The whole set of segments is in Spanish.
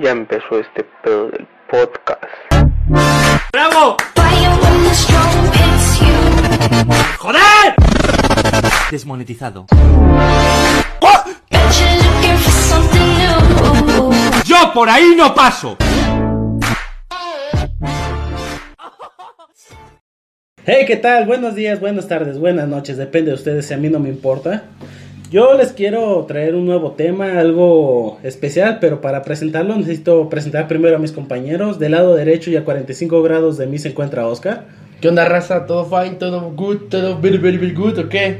Ya empezó este pedo del podcast. ¡Bravo! ¡Joder! Desmonetizado. ¡Yo por ahí no paso! Hey, ¿qué tal? Buenos días, buenas tardes, buenas noches, depende de ustedes, si a mí no me importa. Yo les quiero traer un nuevo tema, algo especial, pero para presentarlo necesito presentar primero a mis compañeros. Del lado derecho y a 45 grados de mí se encuentra Oscar. ¿Qué onda, raza? ¿Todo fine? ¿Todo good? ¿Todo very, very, very good? ¿O qué?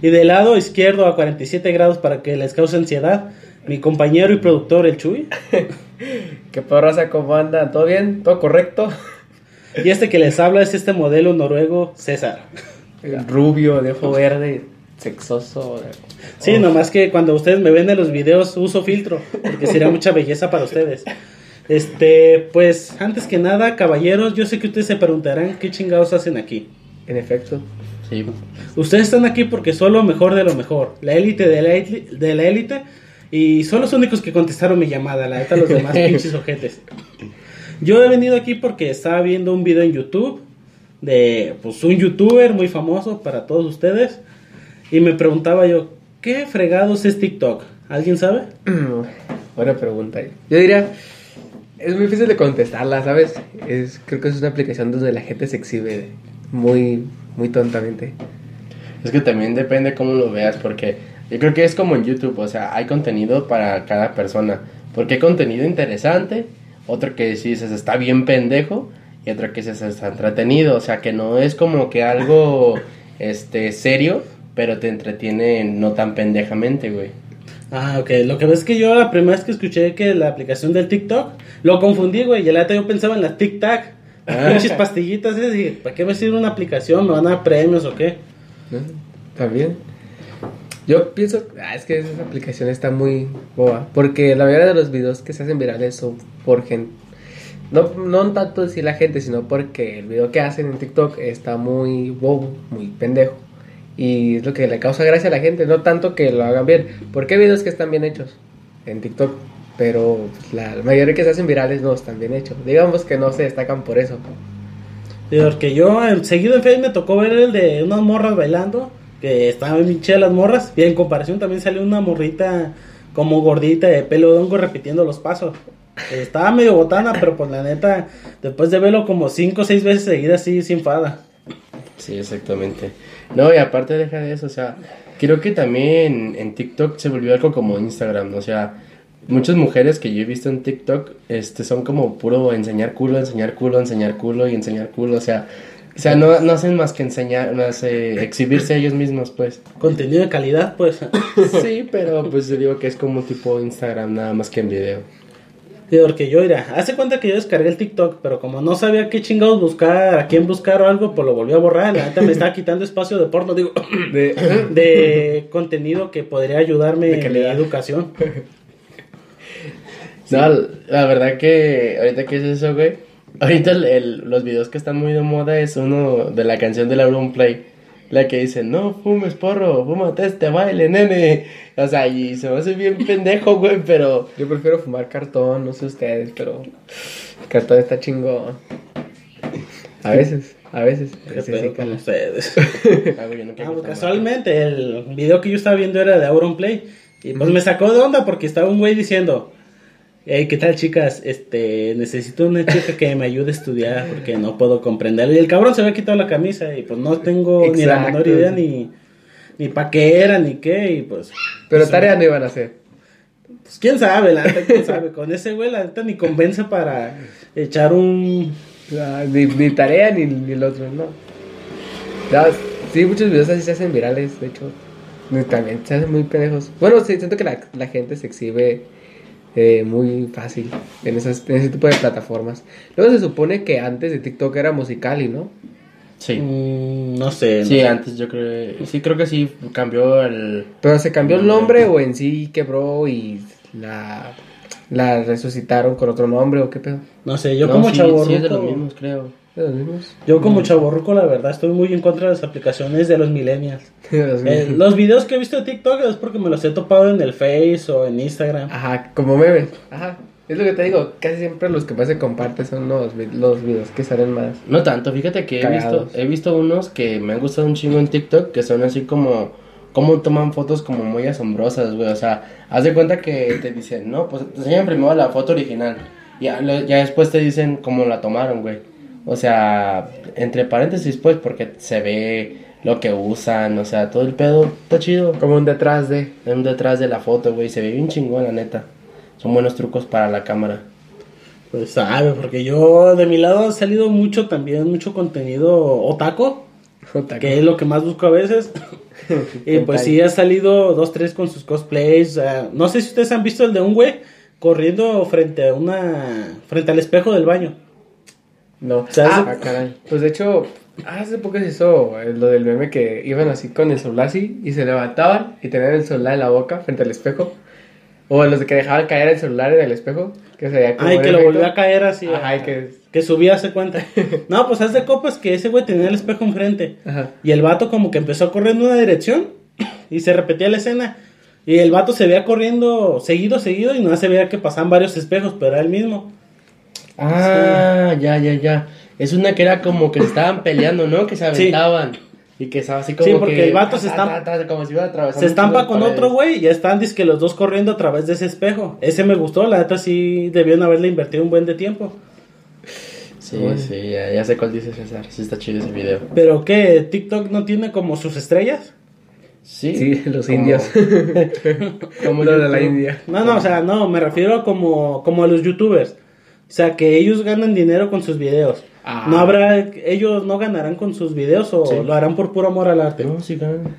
Y del lado izquierdo a 47 grados para que les cause ansiedad, mi compañero y productor, el Chuy. ¿Qué pedo, raza? ¿Cómo anda? ¿Todo bien? ¿Todo correcto? Y este que les habla es este modelo noruego, César. Rubio, de ojo verde, sexoso. Sí, nomás que cuando ustedes me ven en los videos uso filtro, porque sería mucha belleza para ustedes. Este, pues, antes que nada, caballeros, yo sé que ustedes se preguntarán qué chingados hacen aquí. En efecto. Sí. Ustedes están aquí porque son lo mejor de lo mejor, la élite de la élite, de la élite, y son los únicos que contestaron mi llamada, la neta, los demás pinches ojetes. Yo he venido aquí porque estaba viendo un video en YouTube de pues un youtuber muy famoso para todos ustedes y me preguntaba yo, ¿qué fregados es TikTok? ¿Alguien sabe? Buena pregunta. Yo diría, es muy difícil de contestarla, ¿sabes? Es, creo que es una aplicación donde la gente se exhibe muy, muy tontamente. Es que también depende cómo lo veas, porque yo creo que es como en YouTube, o sea, hay contenido para cada persona. Porque hay contenido interesante, otro que dices está bien pendejo, y otro que dices está entretenido, o sea, que no es como que algo este serio, pero te entretiene no tan pendejamente, güey. Ah, ok. Lo que ves es que yo la primera vez que escuché que la aplicación del TikTok, lo confundí, güey. Y la neta yo pensaba en la TikTok. Pinches pastillitas, y dije, ¿para qué me sirve una aplicación? ¿Me van a dar premios o qué? ¿No? ¿También? Yo pienso, ah, es que esa aplicación está muy boba. Porque la mayoría de los videos que se hacen virales son por gente. No, no tanto decir la gente, sino porque el video que hacen en TikTok está muy bobo, muy pendejo. Y es lo que le causa gracia a la gente, no tanto que lo hagan bien. Porque hay videos que están bien hechos en TikTok, pero la mayoría que se hacen virales no están bien hechos. Digamos que no se destacan por eso. Porque yo seguido en Facebook me tocó ver el de unas morras bailando, que estaban bien chidas las morras, y en comparación también salió una morrita como gordita de pelo de hongo repitiendo los pasos. Estaba medio botana, pero pues la neta, después de verlo como cinco o seis veces seguidas, sí, sin enfada. Sí, exactamente. No, y aparte deja de eso, o sea, creo que también en TikTok se volvió algo como Instagram, o sea, muchas mujeres que yo he visto en TikTok este son como puro enseñar culo, enseñar culo, enseñar culo y enseñar culo, o sea, o sea, no, no hacen más que enseñar, más eh, exhibirse a ellos mismos, pues. Contenido de calidad, pues. Sí, pero pues yo digo que es como tipo Instagram, nada más que en video. Sí, porque yo, mira, hace cuenta que yo descargué el TikTok, pero como no sabía qué chingados buscar, a quién buscar o algo, pues lo volví a borrar. La neta me estaba quitando espacio de porno, digo, de, de contenido que podría ayudarme De en mi educación. No, la verdad que ahorita que es eso, güey. Ahorita el- el- los videos que están muy de moda es uno de la canción de la Play. La que dice, no fumes porro, fúmate este baile, nene. O sea, y se me hace bien pendejo, güey, pero... Yo prefiero fumar cartón, no sé ustedes, pero el cartón está chingón. A veces, a veces. Ah, no Ah, pues, casualmente, el video que yo estaba viendo era de Auronplay. Y pues me sacó de onda porque estaba un güey diciendo: Hey, ¿qué tal, chicas? Este, necesito una chica que me ayude a estudiar porque no puedo comprenderlo. Y el cabrón se había quitado la camisa y pues no tengo ni la menor idea ni, ni pa' qué era ni qué. Y pues, Pero tarea no iban a hacer. pues quién sabe, la neta, quién sabe. Con ese güey, la neta, ni convence para echar un. Ah, Ni, ni tarea ni, ni el otro, no. Ya, sí, muchos videos así se hacen virales, de hecho. También se hacen muy pendejos. Bueno, sí, siento que la, la gente se exhibe eh, muy fácil en, esas, en ese tipo de plataformas. Luego se supone que antes de TikTok era musical y no. Sí. mm, no sé. no Sí, sé. antes yo creo... Sí, creo que sí cambió el... Pero se cambió el nombre o en sí quebró y la, la resucitaron con otro nombre o qué pedo. No sé, yo No, como sí, chavorruco. sí, es de los mismos, creo. ¿De los mismos? Yo como chaborruco, la verdad, estoy muy en contra de las aplicaciones de los millennials. Eh, mismos. los videos que he visto de TikTok es porque me los he topado en el Face o en Instagram. Ajá, como memes. Ajá. Es lo que te digo, casi siempre los que más se comparten son los, los videos que salen más. No tanto, fíjate que he visto, he visto unos que me han gustado un chingo en TikTok que son así como, como toman fotos como muy asombrosas, güey. O sea, haz de cuenta que te dicen, no, pues te enseñan primero la foto original. Y ya, ya después te dicen cómo la tomaron, güey. O sea, entre paréntesis, pues, porque se ve lo que usan, o sea, todo el pedo está chido. Como un detrás de. Un detrás de la foto, güey, se ve bien chingón, la neta. Son buenos trucos para la cámara. Pues sabe, porque yo de mi lado ha salido mucho también, mucho contenido otaco, que es lo que más busco a veces. y pues sí, ha salido dos, tres con sus cosplays. o sea, no sé si ustedes han visto el de un güey corriendo frente a una, frente al espejo del baño. No. ¿Sabes? Ah, caray. Pues de hecho, hace poco se hizo eh, lo del meme que iban así con el celular así y se levantaban y tenían el celular en la boca frente al espejo. O los de que dejaban caer el celular en el espejo. Que se veía como Ay, que lo efecto. volvió a caer así. Ajá, a- y que- que subía, se cuenta. No, pues haz de copas que ese güey tenía el espejo enfrente. Ajá. Y el vato como que empezó a correr en una dirección y se repetía la escena. Y el vato se veía corriendo seguido, seguido y no se veía que pasaban varios espejos, pero era el mismo. Ah, ya, ya, ya. Es una que era como que se estaban peleando, ¿no? Que se aventaban. Y que estaba así como Sí, porque que- el vato se ta, estampa- ta, ta, como si iba atravesando Se estampa con otro güey y ya están que los dos corriendo a través de ese espejo. Ese me gustó, la neta sí debieron haberle invertido un buen de tiempo. Sí, sí, ya, ya sé cuál dice César. Sí está chido ese video. Pero que TikTok no tiene como sus estrellas. Sí, Sí, los como- indios. como Lo de la. India. No, no, o sea, no, me refiero como, como a los youtubers. O sea, que ellos ganan dinero con sus videos. Ah. No habrá, ellos no ganarán con sus videos o Sí. lo harán por puro amor al arte. No, sí, ganan.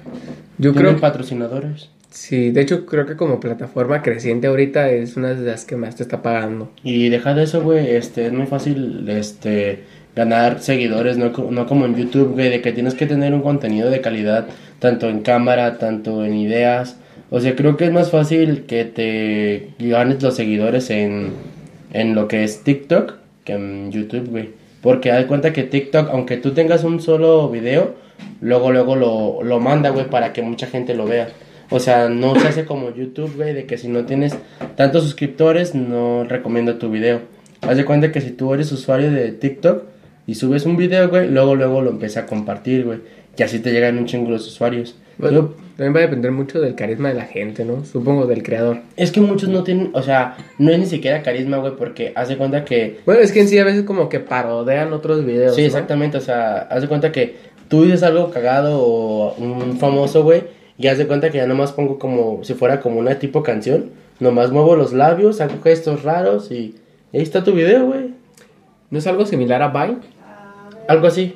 Yo Tienen creo. patrocinadores. Sí, de hecho creo que como plataforma creciente ahorita es una de las que más te está pagando. Y deja de eso, güey, este, es muy fácil, este, ganar seguidores, no, no como en YouTube, güey, de que tienes que tener un contenido de calidad, tanto en cámara, tanto en ideas. O sea, creo que es más fácil que te ganes los seguidores en, en lo que es TikTok que en YouTube, güey. Porque haz cuenta que TikTok, aunque tú tengas un solo video, luego, luego lo, lo manda, güey, para que mucha gente lo vea. O sea, no se hace como YouTube, güey, de que si no tienes tantos suscriptores, no recomiendo tu video. Haz de cuenta que si tú eres usuario de TikTok y subes un video, güey, luego, luego lo empieza a compartir, güey. Y así te llegan un chingo los usuarios. Bueno, Yo- también va a depender mucho del carisma de la gente, ¿no? Supongo del creador. es que muchos no tienen, o sea, no es ni siquiera carisma, güey, porque haz de cuenta que Bueno, es que en sí a veces como que parodean otros videos. Sí, ¿no? exactamente, o sea, haz de cuenta que tú dices algo cagado o un famoso, güey, y haz de cuenta que ya nomás pongo como si fuera como una tipo canción, nomás muevo los labios, hago gestos raros y ahí está tu video, güey. ¿No es algo similar a Vine? Algo así.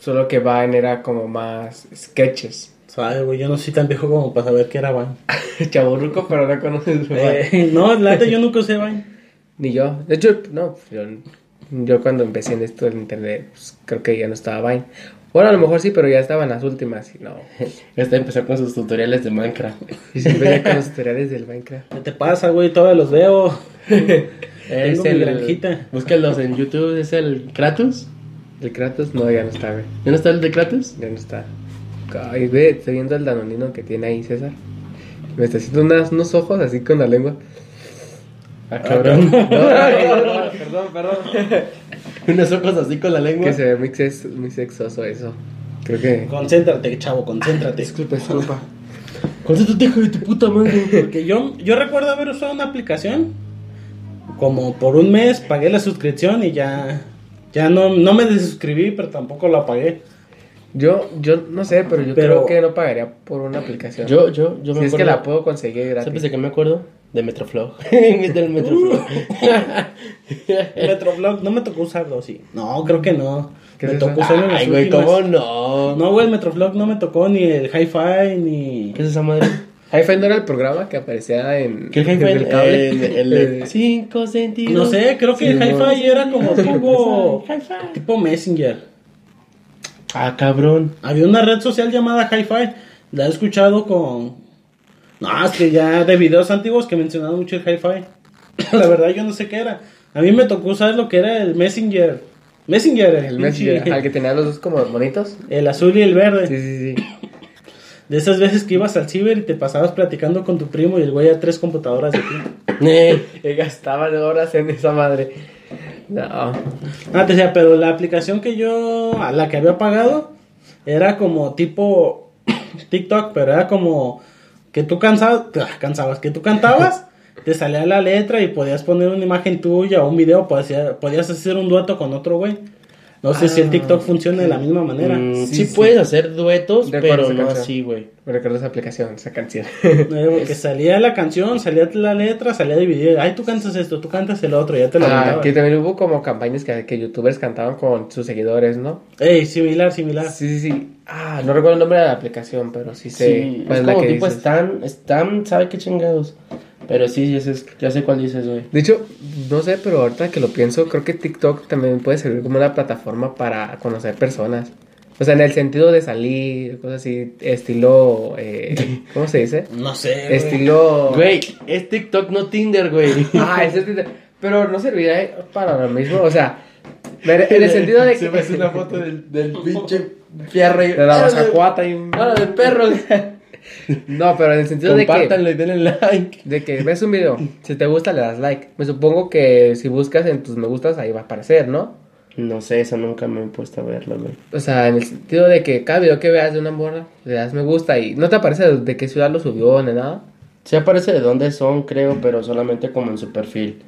Solo que Vine era como más sketches. ¿Sabes, güey? Yo no soy tan viejo como para saber qué era Vine. Chaburruco, pero no conoces Vine. Eh, no, la neta yo nunca usé Vine. Ni yo. De hecho, no, yo, yo cuando empecé en esto del internet, pues, creo que ya no estaba Vine. Bueno, a lo mejor sí, pero ya estaban las últimas y no. Este empezó con sus tutoriales de Minecraft. Y siempre ya con los tutoriales del Minecraft. ¿Qué te pasa, güey? Todavía los veo. Es mi granjita. Búscalos en YouTube, es el Kratos. El Kratos, no, ya no está, güey. ¿Ya no está el de Kratos? Ya no está. Ay, ve, estoy viendo el danonino que tiene ahí César. Me está haciendo unas- unos ojos así con la lengua. Ah, cabrón. perdón, perdón. Unos ojos así con la lengua. Que se ve muy, sex- muy sexoso eso. Creo que... Concéntrate, chavo, concéntrate. Disculpa, disculpa. Concéntrate, hijo de tu puta madre. Porque yo, yo recuerdo haber usado una aplicación. Como por un mes pagué la suscripción y ya. Ya no, no me desuscribí, pero tampoco la pagué. Yo, yo no sé, pero yo Pero- creo que no pagaría por una aplicación. Yo, yo, yo me si es que acuerdo- la puedo conseguir gratis. ¿Sabes de qué me acuerdo? De Metroflow. Del Metroflow. Metroflog, no me tocó usarlo, sí. No, creo que no. ¿Qué me es tocó usarlo en las Ay, güey. ¿cómo no? No, güey, el Metroflog no me tocó ni el Hi-Fi ni. ¿Qué es esa madre? Hi-Fi no era el programa que aparecía en... ¿Qué es el cable. El, el, Eh, de cinco sentidos. No sé, creo que el no. Hi-Fi era como tipo. Hi-Fi. tipo Messenger. Ah, cabrón. Había una red social llamada Hi-Fi. La he escuchado con. No, es que ya de videos antiguos que mencionaban mucho el Hi-Fi. La verdad, yo no sé qué era. A mí me tocó usar lo que era el Messenger. Messenger, El Messenger, al que tenía los dos como bonitos. el azul y el verde. Sí, sí, sí. De esas veces que ibas al ciber y te pasabas platicando con tu primo y el güey a tres computadoras de ti. Eh, Y gastaban horas en esa madre. No. Ah, te decía, pero la aplicación que yo, a la que había pagado, era como tipo TikTok, pero era como que tú cansabas, cansabas, que tú cantabas, te salía la letra y podías poner una imagen tuya o un video, podías, podías hacer un dueto con otro güey. No sé si el TikTok funciona de la misma manera. mm, Sí, sí, sí. puedes hacer duetos, De acuerdo, pero no canción. así, güey. Me recuerdo esa aplicación, esa canción. Eh, porque salía la canción, salía la letra, salía dividida. Ay, tú cantas esto, tú cantas el otro, ya te lo Ah, mandaba. que también hubo como campañas que, que youtubers cantaban con sus seguidores, ¿no? Ey, similar, similar. Sí, sí, sí. Ah, no recuerdo el nombre de la aplicación, pero sí sé. Sí, es como que tipo dices. Stan, Stan, ¿sabe qué chingados? Pero sí, ya sé, ya sé cuál dices, güey. De hecho, no sé, pero ahorita que lo pienso, creo que TikTok también puede servir como una plataforma para conocer personas. O sea, en el sentido de salir, cosas así, estilo, eh, ¿cómo se dice? No sé. güey. Estilo... Güey, es TikTok, no Tinder, güey. Ah, ese es Tinder. Pero no serviría para lo mismo, o sea, en el sentido de Se que... ves una foto del, del pinche fierro y... De la ¡Ah, mazacuata y... ¡Ah, de perros! No, pero en el sentido de que... Compártanlo y denle like. De que ves un video, si te gusta le das like. Me supongo que si buscas en tus me gustas ahí va a aparecer, ¿no? No sé, eso nunca me he puesto a verlo, güey. O sea, en el sentido de que cada video que veas de una morra, le das me gusta y no te aparece de qué ciudad lo subió ni nada. Sí aparece de dónde son, creo, pero solamente como en su perfil.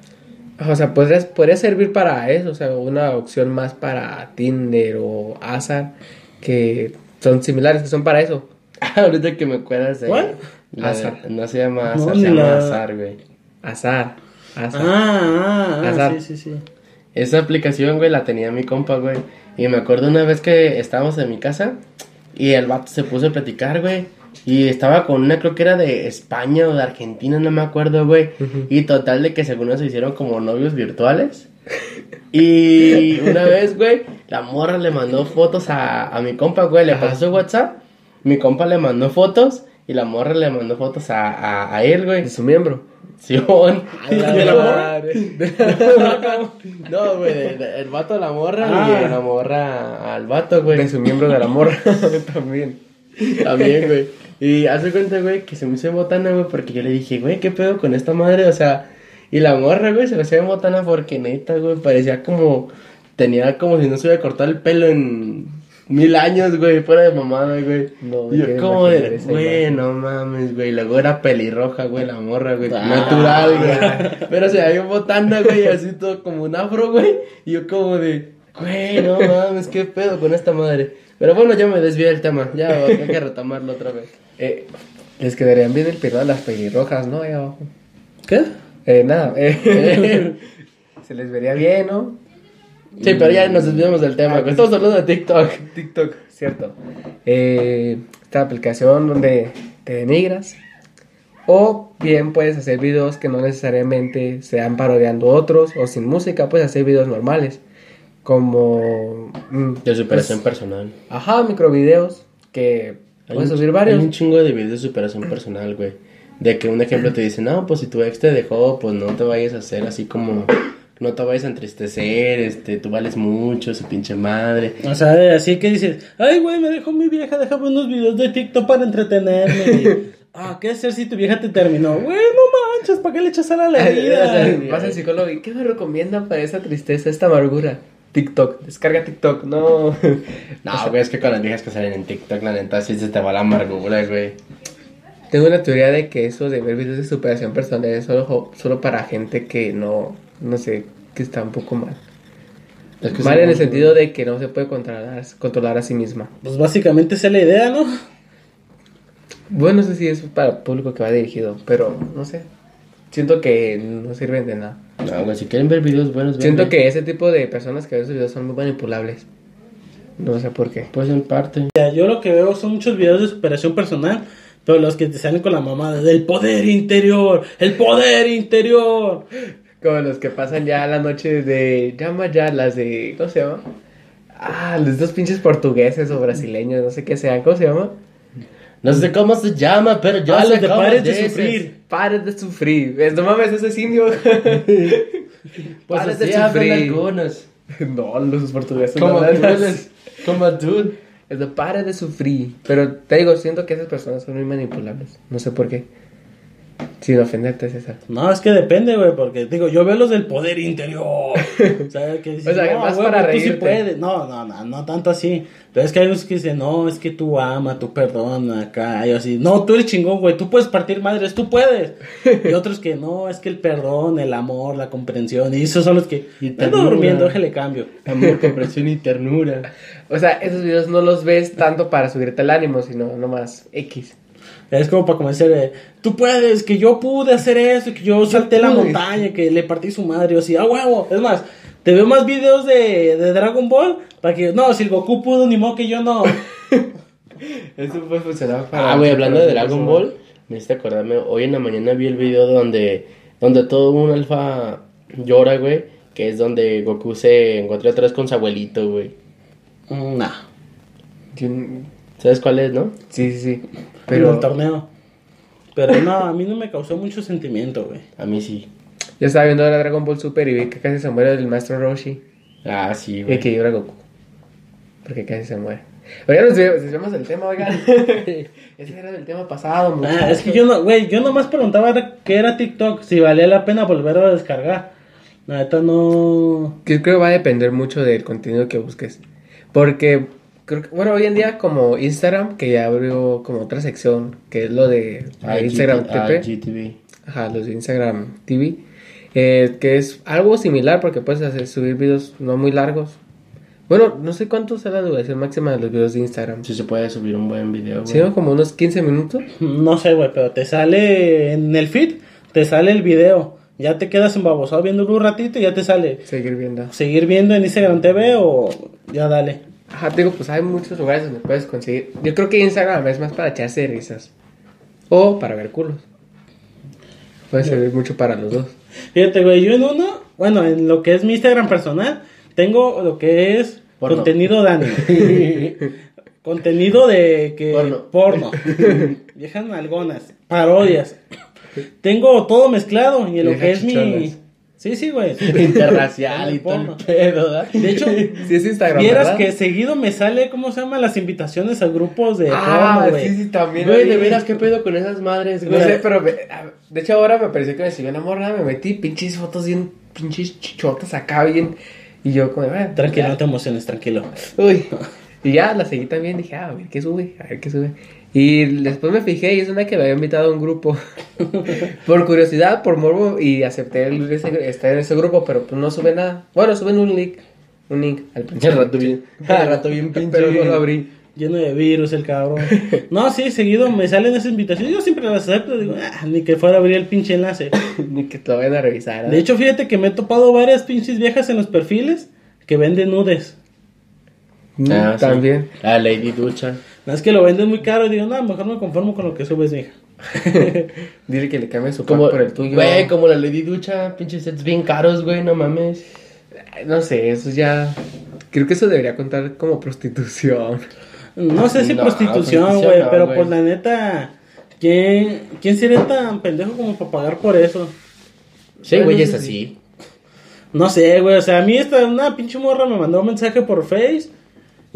O sea, podría, podría servir para eso, o sea, una opción más para Tinder o Azar, que son similares, que son para eso. Ahorita que me acuerdas de... ¿Cuál? la Azar. no se llama No, Azar, ni se llama la- Azar, güey. Azar. Azar. Ah, ah, ah, Azar. sí, sí, sí. Esa aplicación, güey, la tenía mi compa, güey. Y me acuerdo una vez que estábamos en mi casa y el vato se puso a platicar, güey. Y estaba con una, creo que era de España o de Argentina, no me acuerdo, güey. Y total de que según se hicieron como novios virtuales. Y una vez, güey, la morra le mandó fotos a, a mi compa, güey. Le Ajá. pasó su WhatsApp. Mi compa le mandó fotos y la morra le mandó fotos a, a, a él, güey. De su miembro. Simón. ¿De la morra? No, güey, de- de- el vato a la morra Ah. y la morra al vato, güey. De su miembro de la morra también. También, güey. Y hace cuenta, güey, que se me hizo botana, güey, porque yo le dije, güey, ¿qué pedo con esta madre? O sea, y la morra, güey, se me hacía botana porque neta, güey, parecía como, tenía como si no se hubiera cortado el pelo en mil años, güey, fuera de mamada, güey. No, Y yo imaginar de, güey, no mames, güey, luego era pelirroja, güey, la morra, güey, Ah. natural, güey. Pero se había botana, güey, así todo como un afro, güey, y yo como de, güey, no mames, qué pedo con esta madre. Pero bueno, ya me desvié del tema, ya hay que retomarlo otra vez. Eh, les quedarían bien el pelo a las pelirrojas, ¿no? Ahí abajo. ¿Qué? Eh, nada. eh, se les vería bien, ¿no? Sí, pero ya nos desviamos del tema, güey. Estamos hablando de TikTok. TikTok, cierto. Eh, esta aplicación donde te denigras. O bien puedes hacer videos que no necesariamente sean parodiando otros o sin música, puedes hacer videos normales. Como... mm, De superación pues, personal. Ajá, microvideos que Hay puedes subir varios. Hay un chingo de videos de superación personal, güey. De que un ejemplo te dice, no, pues si tu ex te dejó, pues no te vayas a hacer así como... No te vayas a entristecer, este, tú vales mucho, su pinche madre. O sea, de- así que dices, ay, güey, me dejó mi vieja, déjame unos videos de TikTok para entretenerme. Ah, ¿qué hacer si tu vieja te terminó? Güey, no manches, ¿para qué le echas a la herida? Vas al psicólogo y ¿qué me recomienda para esa tristeza, esta amargura? TikTok, descarga TikTok, no. No, güey, es que con las viejas que salen en TikTok, la neta, sí se te va la amargura, güey. Tengo una teoría de que eso de ver videos de superación personal es solo, solo para gente que no, no sé, que está un poco mal. Es que mal en el sentido de que no se puede controlar, controlar a sí misma. Pues básicamente esa es la idea, ¿no? Bueno, no sé si es para el público que va dirigido, pero no sé. Siento que no sirven de nada. No, güey, si quieren ver videos buenos, Siento que ese tipo de personas que ven esos videos son muy manipulables. No sé por qué. Pues en parte. Ya, Yo lo que veo son muchos videos de superación personal, pero los que te salen con la mamada del poder interior, el poder interior. Como los que pasan ya la noche de. Llama ya las de. ¿Cómo se llama? Ah, los dos pinches portugueses o brasileños, no sé qué sean. ¿Cómo se llama? No sé cómo se llama, pero yo Ah, los de pares de dices. sufrir. Pares de sufrir. Es, no mames, ese es indio. Pues Pares de sufrir. algunos. no, los portugueses. Como no hablan como tú. Es de pare de sufrir. Pero te digo, siento que esas personas son muy manipulables. No sé por qué. Sin ofenderte, César. No, es que depende, güey, porque digo, yo veo los del poder interior. o sea, que dicen, O sea, no, más güey, para tú sí reírte. puedes. No, no, no, no tanto así. Pero es que hay unos que dicen, no, es que tú ama, tú perdona acá. Y así, no, tú eres chingón, güey, tú puedes partir madres, tú puedes. y otros que no, es que el perdón, el amor, la comprensión. Y esos son los que, Y ando ternura. durmiendo, déjale cambio. Amor, comprensión y ternura. O sea, esos videos no los ves tanto para subirte el ánimo, sino nomás X. Es como para convencer, de, tú puedes, que yo pude hacer eso, que yo salté la montaña, que le partí su madre, o así, ah, huevo. Es más, te veo más videos de, de Dragon Ball para que, no, si el Goku pudo, ni modo que yo no. Eso puede funcionar para. Ah, güey, hablando de Dragon. Ball, me hiciste acordarme, hoy en la mañana vi el video donde, donde todo un alfa llora, güey, que es donde Goku se encuentra otra vez con su abuelito, güey. Mm, Nah, ¿Sabes cuál es, no? Sí, sí, sí. Pero Pero el torneo. Pero no, a mí no me causó mucho sentimiento, güey. A mí sí. yo estaba viendo la Dragon Ball Super y vi que casi se muere el maestro Roshi. Ah, sí, Y güey. que llora Goku. Porque casi se muere. Pero ya nos desviamos- del tema, oigan. Ese era del tema pasado, Ah, muchachos. es que yo no, güey, yo nomás preguntaba qué era TikTok, si valía la pena volverlo a descargar. La neta no. Que creo que va a depender mucho del contenido que busques. Porque, creo que, bueno, hoy en día como Instagram, que ya abrió como otra sección, que es lo de Ah, Instagram GT ah, TP. Ajá, los de Instagram TV. eh, que es algo similar porque puedes hacer, subir videos no muy largos. Bueno, no sé cuánto será la duración máxima de los videos de Instagram. Sí se puede subir un buen video, güey. Sí, ¿no? como unos 15 minutos. No sé, güey, pero te sale en el feed, te sale el video. Ya te quedas embabosado viéndolo un ratito y ya te sale Seguir viendo. seguir viendo en Instagram TV o ya dale. Ajá, te digo, pues hay muchos lugares donde puedes conseguir. Yo creo que Instagram es más para echarse de risas. O para ver culos. Puede servir mucho para los dos. Fíjate, güey, yo en uno, bueno, en lo que es mi Instagram personal, tengo lo que es Porno. contenido de anime. contenido de que Porno. porno. Viejas nalgonas, parodias. Tengo todo mezclado y en lo Viejas que es mi. Sí, sí, güey. Interracial y todo el pedo, ¿verdad? De hecho, Sí, es Instagram. vieras ¿verdad? que seguido me sale, ¿cómo se llama? Las invitaciones a grupos de Ah, porno, güey. sí, sí, también. Güey, de veras, ¿qué pedo con esas madres, No güey? sé, pero me- de hecho ahora me pareció que me siguió una morra, me metí pinches fotos bien, pinches chichotas acá bien. Y yo como, ah, Tranquilo, ya. no te emociones, tranquilo. Uy. Y ya la seguí también, dije, ah, a ver qué sube, a ver qué sube. Y después me fijé y es una que me había invitado a un grupo. por curiosidad, por morbo, y acepté el- ese- estar en ese grupo, pero pues no sube nada. Bueno, suben un link, un link al principio. rato bien, al rato bien pinche. Pero no lo abrí. Lleno de virus el cabrón. No, sí, seguido me salen esas invitaciones. Yo siempre las acepto. Digo, ah, ni que fuera a abrir el pinche enlace. Ni que te lo vayan a revisar. ¿eh? De hecho, fíjate que me he topado varias pinches viejas en los perfiles que venden nudes. Mm, Ah, sí. también. La Lady Ducha. No es que lo venden muy caro. Y digo, no, mejor me conformo con lo que subes, mija. Dile que le cambie su Como, pack por el tuyo. Güey, como la Lady Ducha, pinches sets bien caros, güey, no mames. No sé, eso ya. Creo que eso debería contar como prostitución. No sé si No, prostitución, güey. no, pero pues la neta, ¿quién, ¿quién sería tan pendejo como para pagar por eso? Sí, güey, es sí, así. No sé, güey. O sea, a mí esta, una pinche morra me mandó un mensaje por Face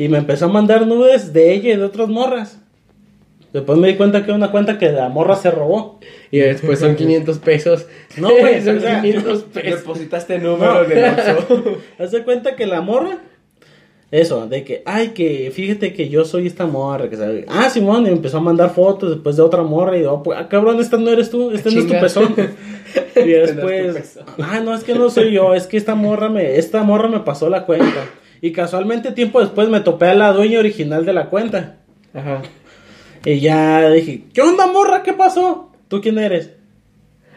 y me empezó a mandar nudes de ella y de otras morras. Después me di cuenta que era una cuenta que la morra se robó. Y después son 500 pesos. No, güey, son o sea, 500 pesos. Depositaste número de Oxxo. Haz de cuenta que la morra. Eso, de que, ay, que fíjate que yo soy esta morra. Que sabe. Ah, Simón, y me empezó a mandar fotos después de otra morra. Y yo, pues, ah, cabrón, esta no eres tú, este no es tu pezón. y no es tu después, ah, no, es que no soy yo, es que esta morra me, esta morra me pasó la cuenta. Y casualmente, tiempo después, me topé a la dueña original de la cuenta. Ajá. Y ya dije, ¿qué onda, morra? ¿Qué pasó? ¿Tú quién eres?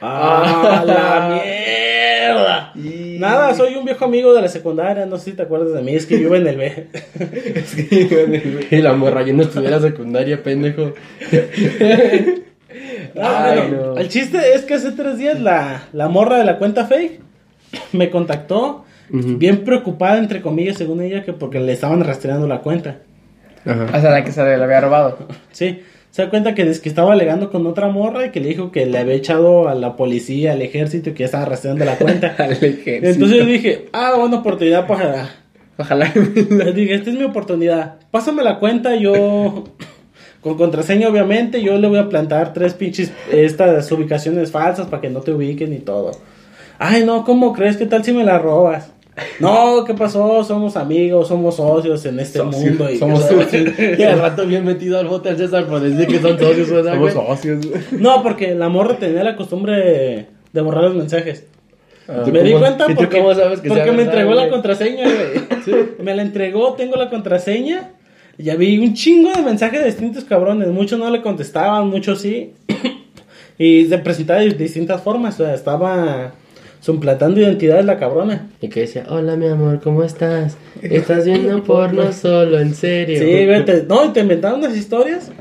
¡Ah, la mierda! Y- Nada, soy un viejo amigo de la secundaria, no sé si te acuerdas de mí, es que yo iba en el B. Y la morra, yo no estudié la secundaria, pendejo. Ah, Ay, bueno, no. El chiste es que hace tres días la, la morra de la cuenta fake me contactó, bien preocupada, entre comillas, según ella, que porque le estaban rastreando la cuenta. Ajá. O sea, la que se le había robado. Sí, se da cuenta que, es que estaba alegando con otra morra y que le dijo que le había echado a la policía, al ejército y que ya estaba rastreando la cuenta. Al ejército. Entonces yo dije, ah, buena oportunidad para, Ojalá. Les dije, esta es mi oportunidad. Pásame la cuenta, yo con contraseña obviamente, yo le voy a plantar tres pinches estas ubicaciones falsas para que no te ubiquen y todo. Ay, no, ¿cómo crees? ¿Qué tal si me la robas? No, ¿qué pasó? Somos amigos, somos socios en este Socios, mundo. Y Somos socios. Y al rato bien metido al bote al César por decir que son socios, ¿verdad, Somos socios. No, porque la morra tenía la costumbre de borrar los mensajes. Ah. ¿Tú Me di cuenta porque, cómo sabes que porque sea me verdad, entregó la contraseña, güey. Me la entregó, tengo la contraseña. y Ya vi un chingo de mensajes de distintos cabrones. Muchos no le contestaban, muchos sí. y se presentaba de distintas formas. O sea, estaba suplantando identidades la cabrona. Y que decía, hola mi amor, ¿cómo estás? ¿Estás viendo porno solo? ¿En serio? Sí, güey. te- no, y te inventaban unas historias.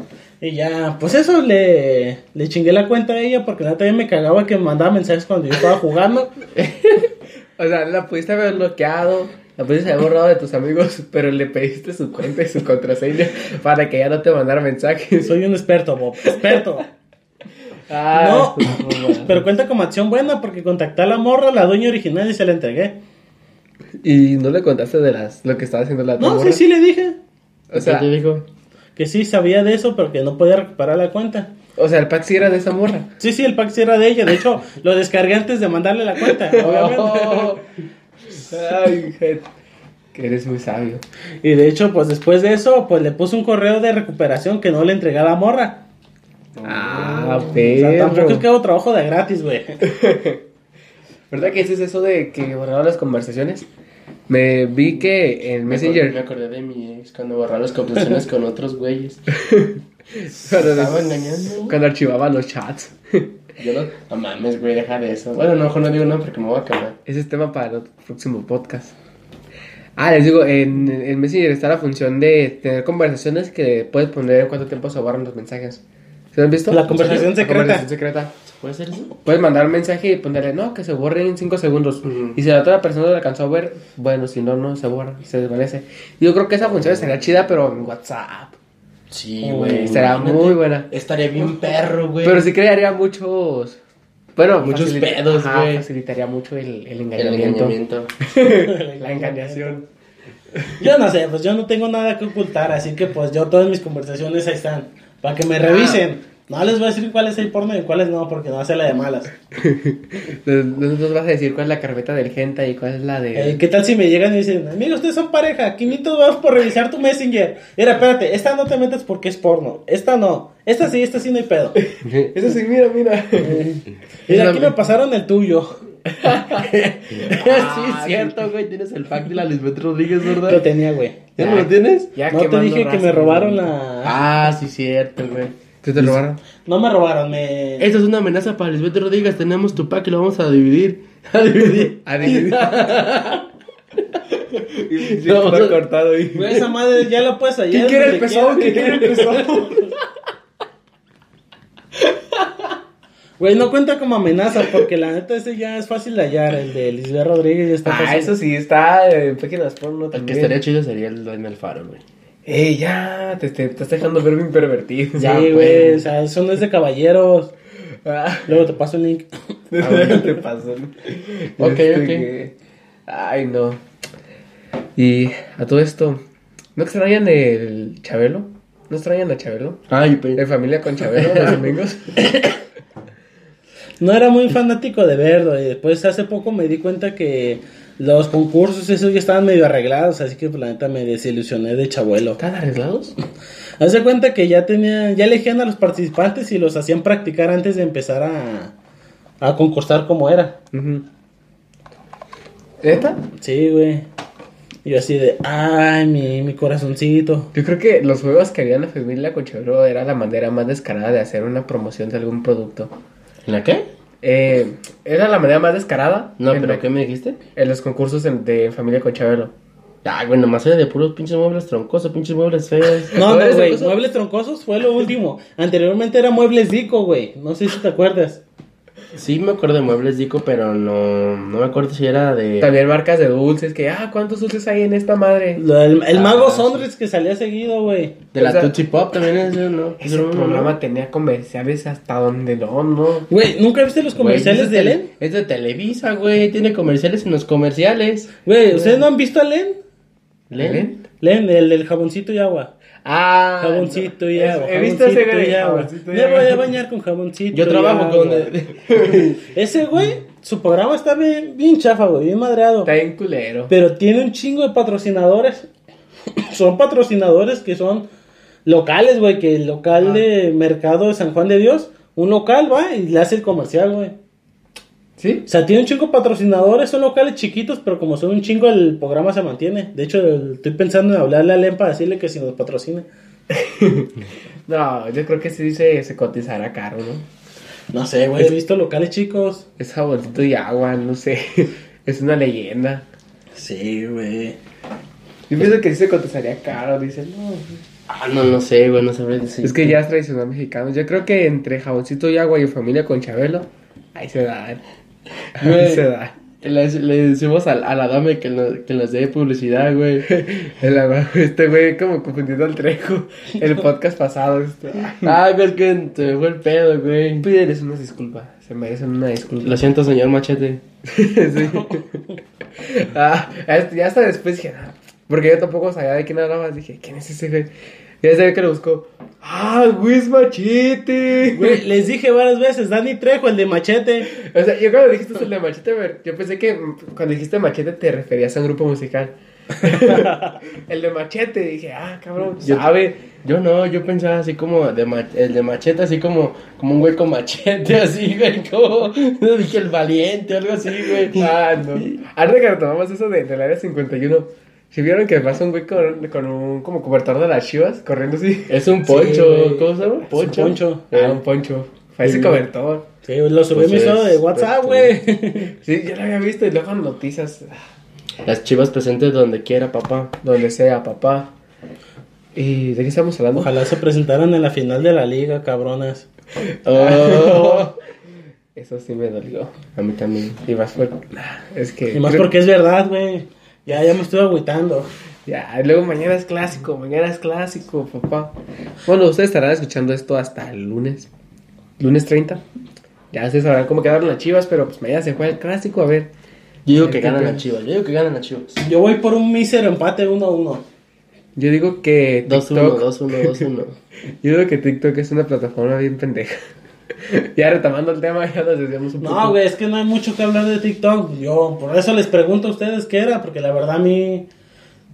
Y ya, pues eso le, le chingué la cuenta a ella porque la también me cagaba que me mandaba mensajes cuando yo estaba jugando. O sea, la pudiste haber bloqueado, la pudiste haber borrado de tus amigos, pero le pediste su cuenta y su contraseña para que ya no te mandara mensajes. Soy un experto, Bob. Experto. Ah, No, bueno. pero cuenta como acción buena porque contacté a la morra, la dueña original y se la entregué. ¿Y no le contaste de las lo que estaba haciendo la No, sí, morra? sí le dije O sea, ¿Qué te dijo? que sí sabía de eso, pero que no podía recuperar la cuenta. o sea, el pack sí era de esa morra. Sí, sí, el pack sí era de ella. De hecho, lo descargué antes de mandarle la cuenta, Oh. obviamente. Ay, gente, que eres muy sabio. Y de hecho, pues después de eso, pues le puse un correo de recuperación que no le entregué a la morra. Ah, O sea, tampoco es que hago trabajo de gratis, güey. ¿Verdad que ese es eso de que borraron las conversaciones? Me vi que en Me acordé, me Messenger. acordé de mi ex cuando borraba las conversaciones con otros güeyes. Cuando, Estaba engañando, güey. cuando archivaba los chats. Yo no, no mames, güey, deja de eso. Bueno, no, mejor no digo nada porque me voy a quemar. Ese es tema para el próximo podcast. Ah, les digo, en, en Messenger está la función de tener conversaciones que puedes poner en cuánto tiempo se borran los mensajes. ¿Se han visto? La conversación La secreta. conversación secreta. Puedes mandar un mensaje y ponerle, no, que se borre en 5 segundos. Y si la otra persona lo alcanzó a ver, bueno, si no, no se borra, se desvanece. Yo creo que esa función estaría chida, pero en WhatsApp. Sí, güey. Será muy buena. Estaría bien perro, güey. Pero sí crearía muchos. Bueno, Muchos facilita- pedos, güey. Facilitaría mucho el, el El engañamiento. engañamiento. La engañación. Yo no sé, pues yo no tengo nada que ocultar, así que pues yo todas mis conversaciones ahí están, para que me revisen. No les voy a decir cuáles hay porno y cuáles no, porque no hace la de malas. No no nos vas a decir cuál es la carpeta del gente y cuál es la de. Eh, ¿Qué tal si me llegan y dicen, amigo, ustedes son pareja, 500 vamos por revisar tu Messenger? Mira, espérate, esta no te metas porque es porno, esta no, esta sí, esta sí no hay pedo. Eso sí, mira, mira. Mira, aquí me pasaron el tuyo. sí, es cierto, güey. Tienes el pack de la Lisbeth Rodríguez, Lo ¿verdad? tenía, güey. ¿Ya no lo tienes? Ya No te dije que me robaron güey. la... Ah, sí, cierto, güey. ¿Qué te robaron? No me robaron, me... Esta es una amenaza para Lisbeth Rodríguez. Tenemos tu pack y lo vamos a dividir. A dividir. No, Está o sea- cortado ahí. Güey, esa madre ya la puedes hallar. ¿Quién quiere el pezón? ¿Quién quiere el pezón? Güey, no cuenta como amenaza porque la neta ese ya es fácil de hallar. El de Lisbeth Rodríguez ya está Ah, fácil. eso sí, está en páginas porno El que también. estaría chido sería el Daniel Alfaro, güey. Ey, ya, te, te, te estás dejando ver bien pervertido. Sí, Ya, güey, pues. o sea, eso no es de caballeros. Ah, Luego te paso el link. ahora te pasó. Ok, Este ok. que- Ay, no. Y a todo esto, ¿no extrañan el Chabelo? ¿No extrañan a Chabelo? Ay, ¿De familia con Chabelo los domingos? No era muy fanático de verlo y después hace poco me di cuenta que los concursos esos ya estaban medio arreglados, así que pues, la neta me desilusioné de chabuelo. ¿Están arreglados? Haz de cuenta que ya tenían, ya elegían a los participantes y los hacían practicar antes de empezar a, a concursar como era. ¿Neta? Sí, güey. Y yo así de, ay, mi, mi corazoncito. Yo creo que los juegos que habían la familia con Chabelo era la manera más descarada de hacer una promoción de algún producto. ¿En la qué? Eh, era la manera más descarada. No, pero la- ¿qué me dijiste? En los concursos en- de familia con Chabelo. Ay, güey, nomás era de puros pinches muebles troncosos, pinches muebles feos. No, ¿No güey, muebles troncosos fue lo último. Anteriormente era muebles Dico, güey. No sé si te acuerdas. Sí me acuerdo de muebles Dico, pero no, no me acuerdo si era de... También marcas de dulces, que, ah, ¿cuántos dulces hay en esta madre? Lo- el el Ah, mago sí. Sondrix que salía seguido, güey. De la O sea, Tootsie Pop también es, ¿no? Ese No, no, no. programa tenía comerciales hasta donde no, no. Güey, ¿nunca viste los Güey, comerciales es de tele- Len? Es de Televisa, güey. Tiene comerciales en los comerciales. Güey, ¿ustedes no han visto a Len? ¿Len? Len, el del jaboncito y agua. Ah, Jaboncito y agua. He visto ese güey. Me voy a bañar con jaboncito. Yo y trabajo agua. con... Ese güey, su programa está bien, bien chafa, güey, bien madreado. Está bien culero. Pero tiene un chingo de patrocinadores. son patrocinadores que son locales, güey. Que el local de Mercado de San Juan de Dios, un local va y le hace el comercial, güey. ¿Sí? O sea, tiene un chingo de patrocinadores, son locales chiquitos, pero como son un chingo, el programa se mantiene. De hecho, el- estoy pensando en hablarle a Len para decirle que si nos patrocine. No, yo creo que sí se, se cotizará caro, ¿no? No sé, güey, he visto locales chicos. Es jaboncito y agua, no sé. Es una leyenda. Sí, güey. Yo pienso que sí se cotizaría caro, dicen, no. Ah, no, no sé, güey, no sabré decir. Es que ya es tradicional mexicano. Yo creo que entre jaboncito y agua y familia con Chabelo, ahí se da. Ahí Güey. se da. Le, le decimos al- a, la dame que, nos- que nos dé publicidad, güey. El Este güey como confundiendo al trejo. El podcast pasado. Este. Ah, güey, es que me fue el pedo, güey. Pídeles una disculpa. Se merecen una disculpa. Lo siento, señor Machete. Sí. Ah, este, ya hasta después dije, "Ah", porque yo tampoco sabía de quién hablabas. Dije, ¿quién es ese güey? Ya sabía que lo buscó. ¡Ah, es machete! Güey, les dije varias veces, Dani Trejo, el de Machete. O sea, yo cuando dijiste el de machete, yo pensé que cuando dijiste machete te referías a un grupo musical. el de machete, dije, ah, cabrón, Yo- sabe. Yo no, yo pensaba así como de ma- el de machete, así como, como un güey con machete, así, güey, como, no dije el valiente algo así, güey. Ah, no. Ahorita que retomamos eso de, del área 51, ¿se vieron que pasa un güey con, con un como cobertor de las chivas corriendo así? Es un Sí, poncho, güey. ¿cómo se llama? Es un poncho. Ah, un poncho. Parece Sí. cobertor. Sí, lo subí Pues mi es- estado de WhatsApp, pues, güey. Sí, yo lo había visto y luego noticias. Las chivas presentes donde quiera, papá. Donde sea, papá. ¿Y de qué estamos hablando? Ojalá se presentaran en la final de la liga, cabronas. Oh. Eso sí me dolió. A mí también. Y más porque. Es que. Y más porque es verdad, güey. Ya, ya me estoy agüitando. Ya, luego mañana es clásico, mañana es clásico, papá. Bueno, ustedes estarán escuchando esto hasta el lunes. Lunes 30. Ya ustedes sabrán cómo quedaron las chivas, pero pues mañana se juega el clásico, a ver. Yo digo que ¿Qué ganan las chivas, yo digo que ganan las chivas. Yo voy por un mísero empate 1-1. Yo digo que 2-1, TikTok. 2-1, 2-1. Yo digo que TikTok es una plataforma bien pendeja. ya retomando el tema, ya nos desviamos un poco. No, güey, es que no hay mucho que hablar de TikTok. Yo por eso les pregunto a ustedes qué era, porque la verdad a mí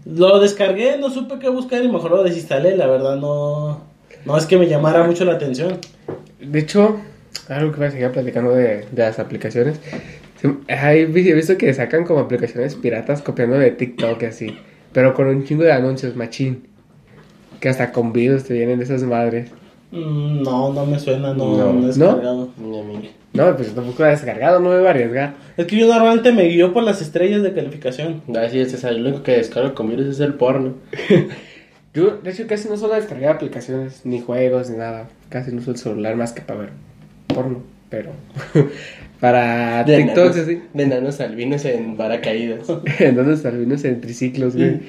lo descargué, no supe qué buscar y mejor lo desinstalé. La verdad no, no es que me llamara mucho la atención. De hecho, algo que voy a seguir platicando de, de las aplicaciones. He visto que sacan como aplicaciones piratas copiando de TikTok y así. Pero con un chingo de anuncios, machín. Que hasta con videos te vienen de esas madres. Mm, no, no me suena, no, No. no he descargado. Ni a mí. No, pues yo tampoco la he descargado, no me voy a arriesgar. Es que yo normalmente me guío por las estrellas de calificación. Así es, César. Lo único que descargo con virus es el porno. Yo, de hecho, casi no suelo descargar aplicaciones, ni juegos, ni nada. Casi no uso el celular más que para ver porno. Pero para De TikToks enanos- así. De enanos albinos en paracaídas. En donde salvinos en triciclos, güey.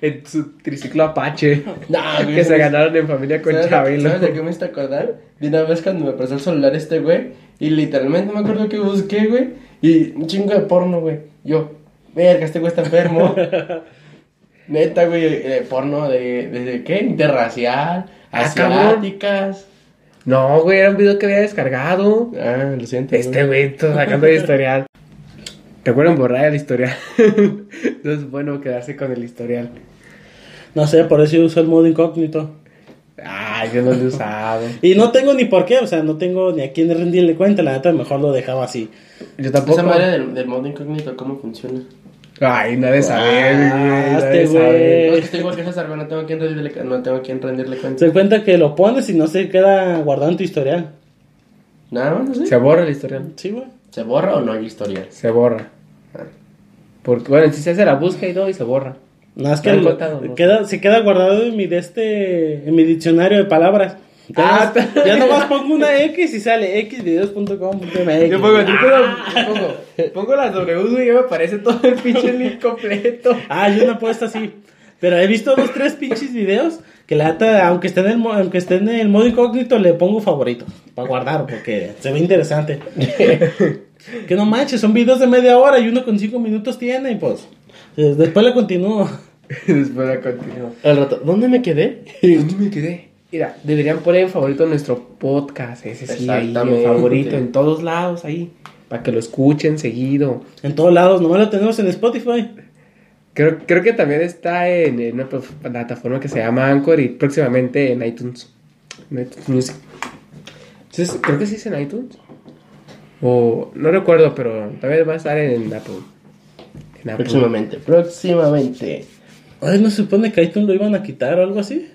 en su triciclo Apache. No, güey. que se ganaron en familia con ¿Sabes, Chabelo. ¿Sabes de qué me está acordar? De una vez cuando me prestó el celular este güey. Y literalmente me acuerdo que busqué, güey. Y un chingo de porno, güey. Yo, verga, este güey está enfermo. Neta, güey, eh, porno de, de, de qué? Interracial, Ah, asiáticas. No, güey, era un video que había descargado. Ah, lo siento. Este güey, todo sacando el historial. Recuerden borrar el historial. no es bueno quedarse con el historial. No sé, por eso yo uso el modo incógnito. Ah, yo no lo he usado. Y no tengo ni por qué, o sea, no tengo ni a quién rendirle cuenta, la neta mejor lo dejaba así. Yo tampoco. Esa madre del, del modo incógnito, ¿cómo funciona? Ay, nadie sabe, güey. Ah, nadie este güey. No, estoy igual que César, no tengo quien rendirle, no tengo quien rendirle cuenta. Se cuenta que lo pones y no se queda guardado en tu historial. Nada más, ¿sí? Se borra el historial. Sí, güey. ¿Se borra o no hay historial? Se borra. Porque, bueno, si se hace la búsqueda y todo y se borra. Nada, es que contado, ¿no? queda, se queda guardado en mi, de este, en mi diccionario de palabras. Ah, Ya, nomás- ya nomás pongo una X y sale xvideos.com.mx. Yo pongo, yo ah, pongo, pongo, pongo las W y ya me aparece todo el pinche link completo. ah, yo no he puesto así. Pero he visto dos, tres pinches videos que la neta, aunque esté en el, mo- aunque esté en el modo incógnito, le pongo favorito. Para guardar, porque se ve interesante. que no manches, son videos de media hora y uno con cinco minutos tiene, y pues. eh, Después le continúo. Después la continúo. Al rato, ¿dónde me quedé? ¿Dónde me quedé? Mira, deberían poner en favorito nuestro podcast. Ese sí, ahí, en favorito, en todos lados, ahí. Para que lo escuchen seguido. En todos lados, nomás lo tenemos en Spotify. Creo, creo que también está en, en una pl- plataforma que se llama Anchor y próximamente en iTunes. En iTunes Music. Sí, es- creo que sí es en iTunes. O no recuerdo, pero también va a estar en Apple. En Apple. Próximamente, próximamente. Ay, ¿no se supone que iTunes lo iban a quitar o algo así?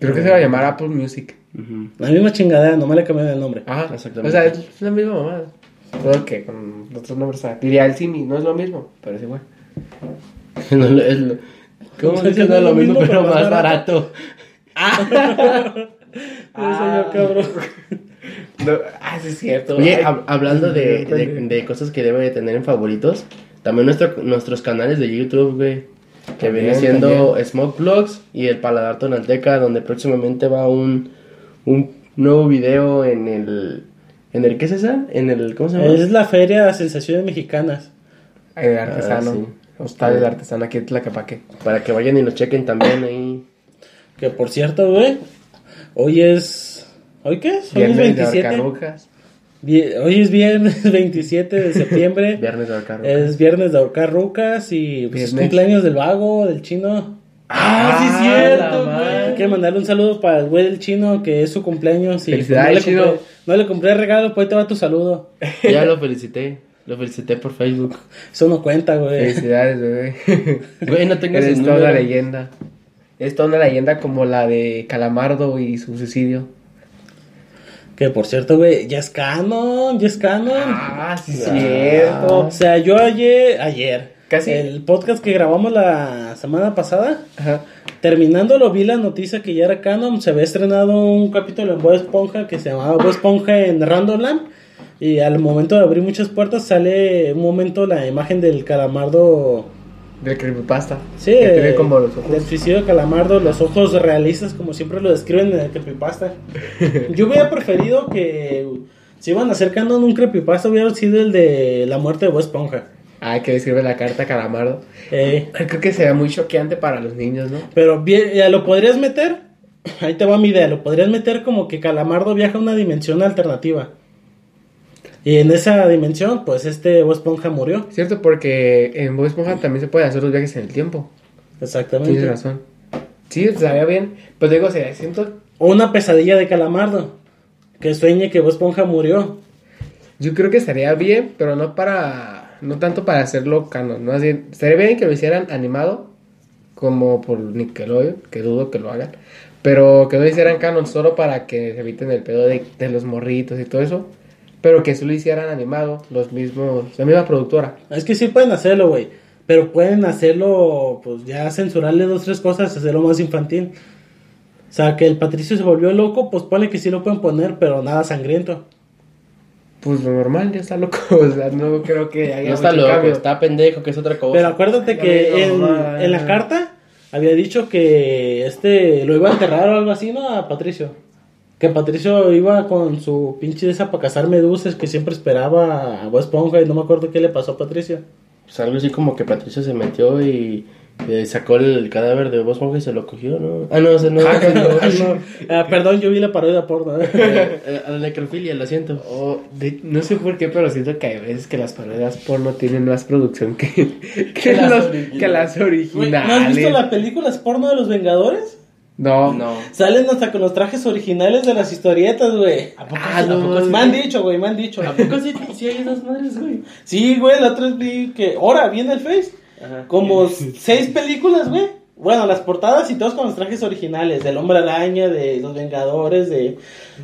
Creo que se va a llamar Apple Music. La misma chingadera, nomás le cambiaron el nombre. Ajá, Exactamente. O sea, es la misma mamada. Solo que con otros nombres. Diría el Simi, no es lo mismo, pero es igual. No, es lo- es lo- ¿Cómo dices? que No es lo mismo, pero más barato. Ese yo, cabrón. No, ah, sí es cierto. Oye, Ay, hab- hablando de, de cosas que debe de tener en favoritos, también nuestro, nuestros canales de YouTube, güey. Que También, viene siendo Smoke Vlogs y el Paladar Tonalteca, donde próximamente va un, un nuevo video en el... ¿En el qué es esa? En el... ¿Cómo se llama? Es la feria Sensaciones Mexicanas. El artesano. Ah, sí. Hostal del artesano aquí en Tlaquepaque. Para que vayan y lo chequen también ahí. Que por cierto, güey, hoy es... ¿Hoy qué es? Hoy es Viernes de 27. Hoy es viernes 27 de septiembre. Viernes del carro. es viernes de ahorcar rucas y pues, cumpleaños del vago, del chino. ¡Ah, sí es Ah, cierto, güey! Hay que mandarle un saludo para el güey del chino que es su cumpleaños y pues, Felicidades, no, le chino. compré, no le compré regalo, pues ahí te va tu saludo. Ya lo felicité. Lo felicité por Facebook. Eso no cuenta, güey. Felicidades, bebé. Güey, no tengas Eres toda una leyenda. Es toda una leyenda como la de Calamardo y su suicidio. Que por cierto, güey, ya es canon, ya es canon. Ah, sí, cierto. O sea, yo ayer, ayer, Casi. el podcast que grabamos la semana pasada, Ajá. terminándolo vi la noticia que ya era canon, se había estrenado un capítulo en Bob Esponja que se llamaba Bob Esponja en Randomland y al momento de abrir muchas puertas sale un momento la imagen del calamardo, Del creepypasta. sí, Que tiene como los ojos. del suicidio de calamardo, los ojos realistas como siempre lo describen en el creepypasta. Yo hubiera preferido que si iban a hacer canon un creepypasta hubiera sido el de la muerte de Bob Esponja. Ah, que escribe la carta Calamardo. Eh, Creo que sería muy choqueante para los niños, ¿no? Pero bien, lo podrías meter. Ahí te va mi idea. Lo podrías meter como que Calamardo viaja a una dimensión alternativa. Y en esa dimensión, pues este Bob Esponja murió. Cierto, porque en Bob Esponja también se pueden hacer los viajes en el tiempo. Exactamente. Tienes razón. Sí, estaría bien. Pues digo, sería, siento... Una pesadilla de Calamardo. Que sueñe que Bob Esponja murió. Yo creo que estaría bien, pero no para... No tanto para hacerlo canon, ¿no? Así, estaría bien que lo hicieran animado, como por Nickelodeon, que dudo que lo hagan. Pero que no hicieran canon solo para que se eviten el pedo de, de los morritos y todo eso. Pero que solo hicieran animado, los mismos... La misma productora. Es que sí pueden hacerlo, güey. Pero pueden hacerlo, pues ya censurarle dos, tres cosas, hacerlo más infantil. O sea, que el Patricio se volvió loco, pues pone que sí lo pueden poner, pero nada sangriento. Pues lo normal, ya está loco. O sea, no creo que haya No está loco, cambio. está pendejo, que es otra cosa. Pero acuérdate que en, en la carta había dicho que este lo iba a enterrar o algo así, ¿no? A Patricio. Que Patricio iba con su pinche de esa para cazar medusas que siempre esperaba a Bob Esponja y no me acuerdo qué le pasó a Patricio. Pues algo así como que Patricia se metió y sacó el cadáver de Bob Esponja y se lo cogió, ¿no? Ah, no, o sea, no. Ah, que no. no. Ah, perdón, yo vi la parodia porno. ¿eh? Eh, A la necrofilia, lo siento. O de- no sé por qué, pero siento que hay veces que las parodias porno tienen más producción que, que, Que las los- originales. que las originales. ¿No has visto las películas porno de los Vengadores? No. No. Salen hasta con los trajes originales de las historietas, güey. ¿A poco Ah, sí? ¿A no, poco sí? sí. Me han dicho, güey, me han dicho. ¿A poco sí, sí hay esas madres, güey? Sí, güey, la otra vez vi que... Ahora, vi en el Face. Ajá. Como seis películas, güey. Bueno, las portadas y todos con los trajes originales. Del Hombre Araña, de Los Vengadores, de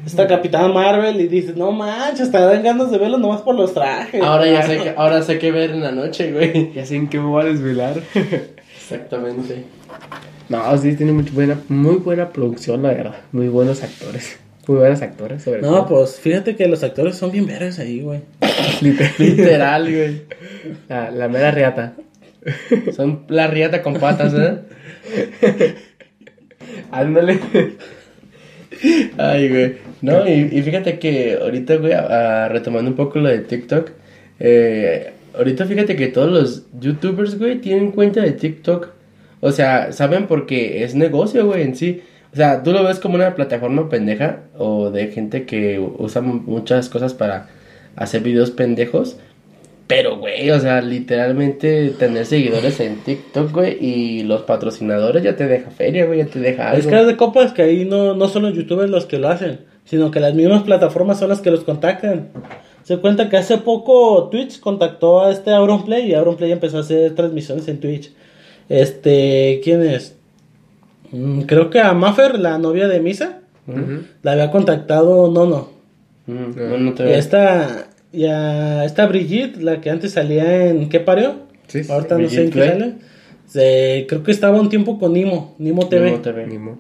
esta Capitana Marvel. Y dices, no manches, te dan ganas de verlo nomás por los trajes. Ahora ya sé que, ahora sé qué ver en la noche, güey. Ya sé en qué me voy a desvelar. Exactamente. No, sí, tiene muy buena, muy buena producción, la verdad. Muy buenos actores. Muy buenos actores, sobre No, todo. pues fíjate que los actores son bien verdes ahí, güey. Literal. Literal, güey. La, la mera riata. Son la riata con patas, ¿eh? Ándale. Ay, güey. No, y, y fíjate que ahorita, güey, a- a- retomando un poco lo de TikTok, eh, ahorita fíjate que todos los youtubers, güey, tienen cuenta de TikTok. O sea, saben porque es negocio, güey, en sí. O sea, tú lo ves como una plataforma pendeja o de gente que usa mu- muchas cosas para hacer videos pendejos. Pero, güey, o sea, literalmente tener seguidores en TikTok, güey, y los patrocinadores ya te deja feria, güey, ya te deja algo. Es que de copas que ahí no, no son los youtubers los que lo hacen, sino que las mismas plataformas son las que los contactan. Se cuenta que hace poco Twitch contactó a este Auronplay y Auronplay empezó a hacer transmisiones en Twitch. Este, ¿quién es? Mm, creo que a Maffer, la novia de Misa, Ujú. la había contactado Nono. Mm, no, no te Y a veo. esta, y a esta Brigitte, la que antes salía en ¿Qué parió? Sí, sí. Ahorita no sé en Brigitte qué sale. Se- creo que estaba un tiempo con Nimo, Nimo TV. No te veo. Ni mo.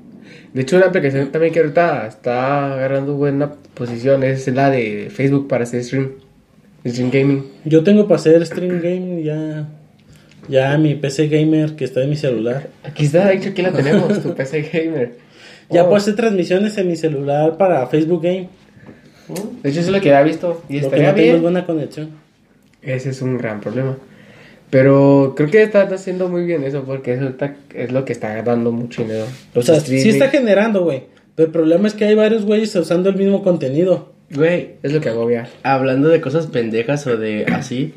De hecho, una aplicación también que ahorita está agarrando buena posición es la de Facebook para hacer stream. Stream gaming. Yo tengo para hacer stream game ya. Ya mi PC gamer que está en mi celular. Aquí está, de hecho, aquí la tenemos, tu PC gamer. Ya Oh, puedo hacer transmisiones en mi celular para Facebook Game. De hecho, eso es lo que había visto. Y Lo que no tengo es bien. buena conexión. Ese es un gran problema. Pero creo que está haciendo muy bien eso porque eso está- es lo que está dando mucho dinero. O sea, sí streaming. está generando, güey. Pero el problema es que hay varios güeyes usando el mismo contenido. Güey, Es lo que agobia. hablando de cosas pendejas o de así,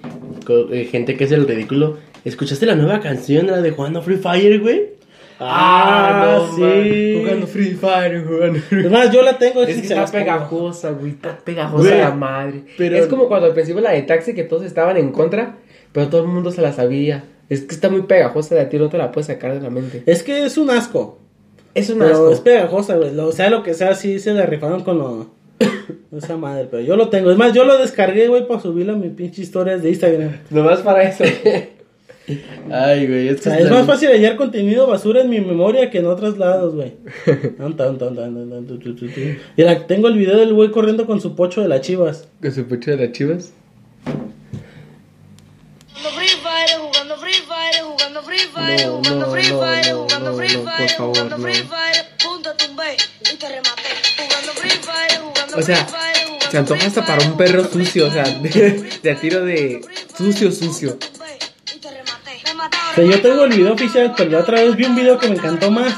eh, gente que es el ridículo, ¿escuchaste la nueva canción, la de jugando Free Fire, güey? Ah, no, sí. man. Jugando Free Fire, jugando Free Es más, yo la tengo. Es que está pegajosa, güey. Está pegajosa Güey, la madre. pero- Es como cuando al principio la de taxi que todos estaban en contra, pero todo el mundo se la sabía. Es que está muy pegajosa de a ti no te la puedes sacar de la mente. Es que es un asco. Es un Pero asco. es pegajosa, güey. Lo- sea lo que sea, sí se la rifaron con lo. Esa madre, pero yo lo tengo. Es más, yo lo descargué, güey, para subirlo a mis pinches historias de Instagram. Nomás para eso. Ay, güey, es O que sea, es más fácil hallar contenido basura en mi memoria que en otros lados, güey. La, tengo el video del güey corriendo con su pocho de las chivas. Con su pecho de las chivas. Jugando Free Fire, jugando Free Fire, jugando Free Fire, No, jugando no, Free no, Fire, jugando Free Fire, favor, jugando no. Free Fire, punto tumbé y te rematé. Jugando Free Fire, jugando O sea, Free Fire, jugando se antoja hasta para un perro sucio, o sea, de, de a tiro de sucio, sucio. Sea, yo tengo el video oficial, pero la otra vez vi un video que me encantó más.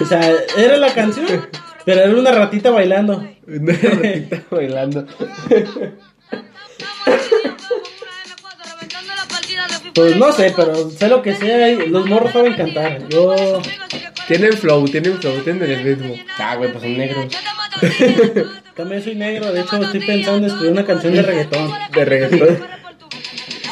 O sea, era la canción, pero era una ratita bailando. Una ratita bailando. Pues no sé, pero sé lo que sea, los morros saben cantar. Yo. Tienen flow, tienen flow, tienen el ritmo. Ah, güey, pues son negros. También soy negro, de hecho estoy pensando en escribir una canción de reggaetón. De reggaetón.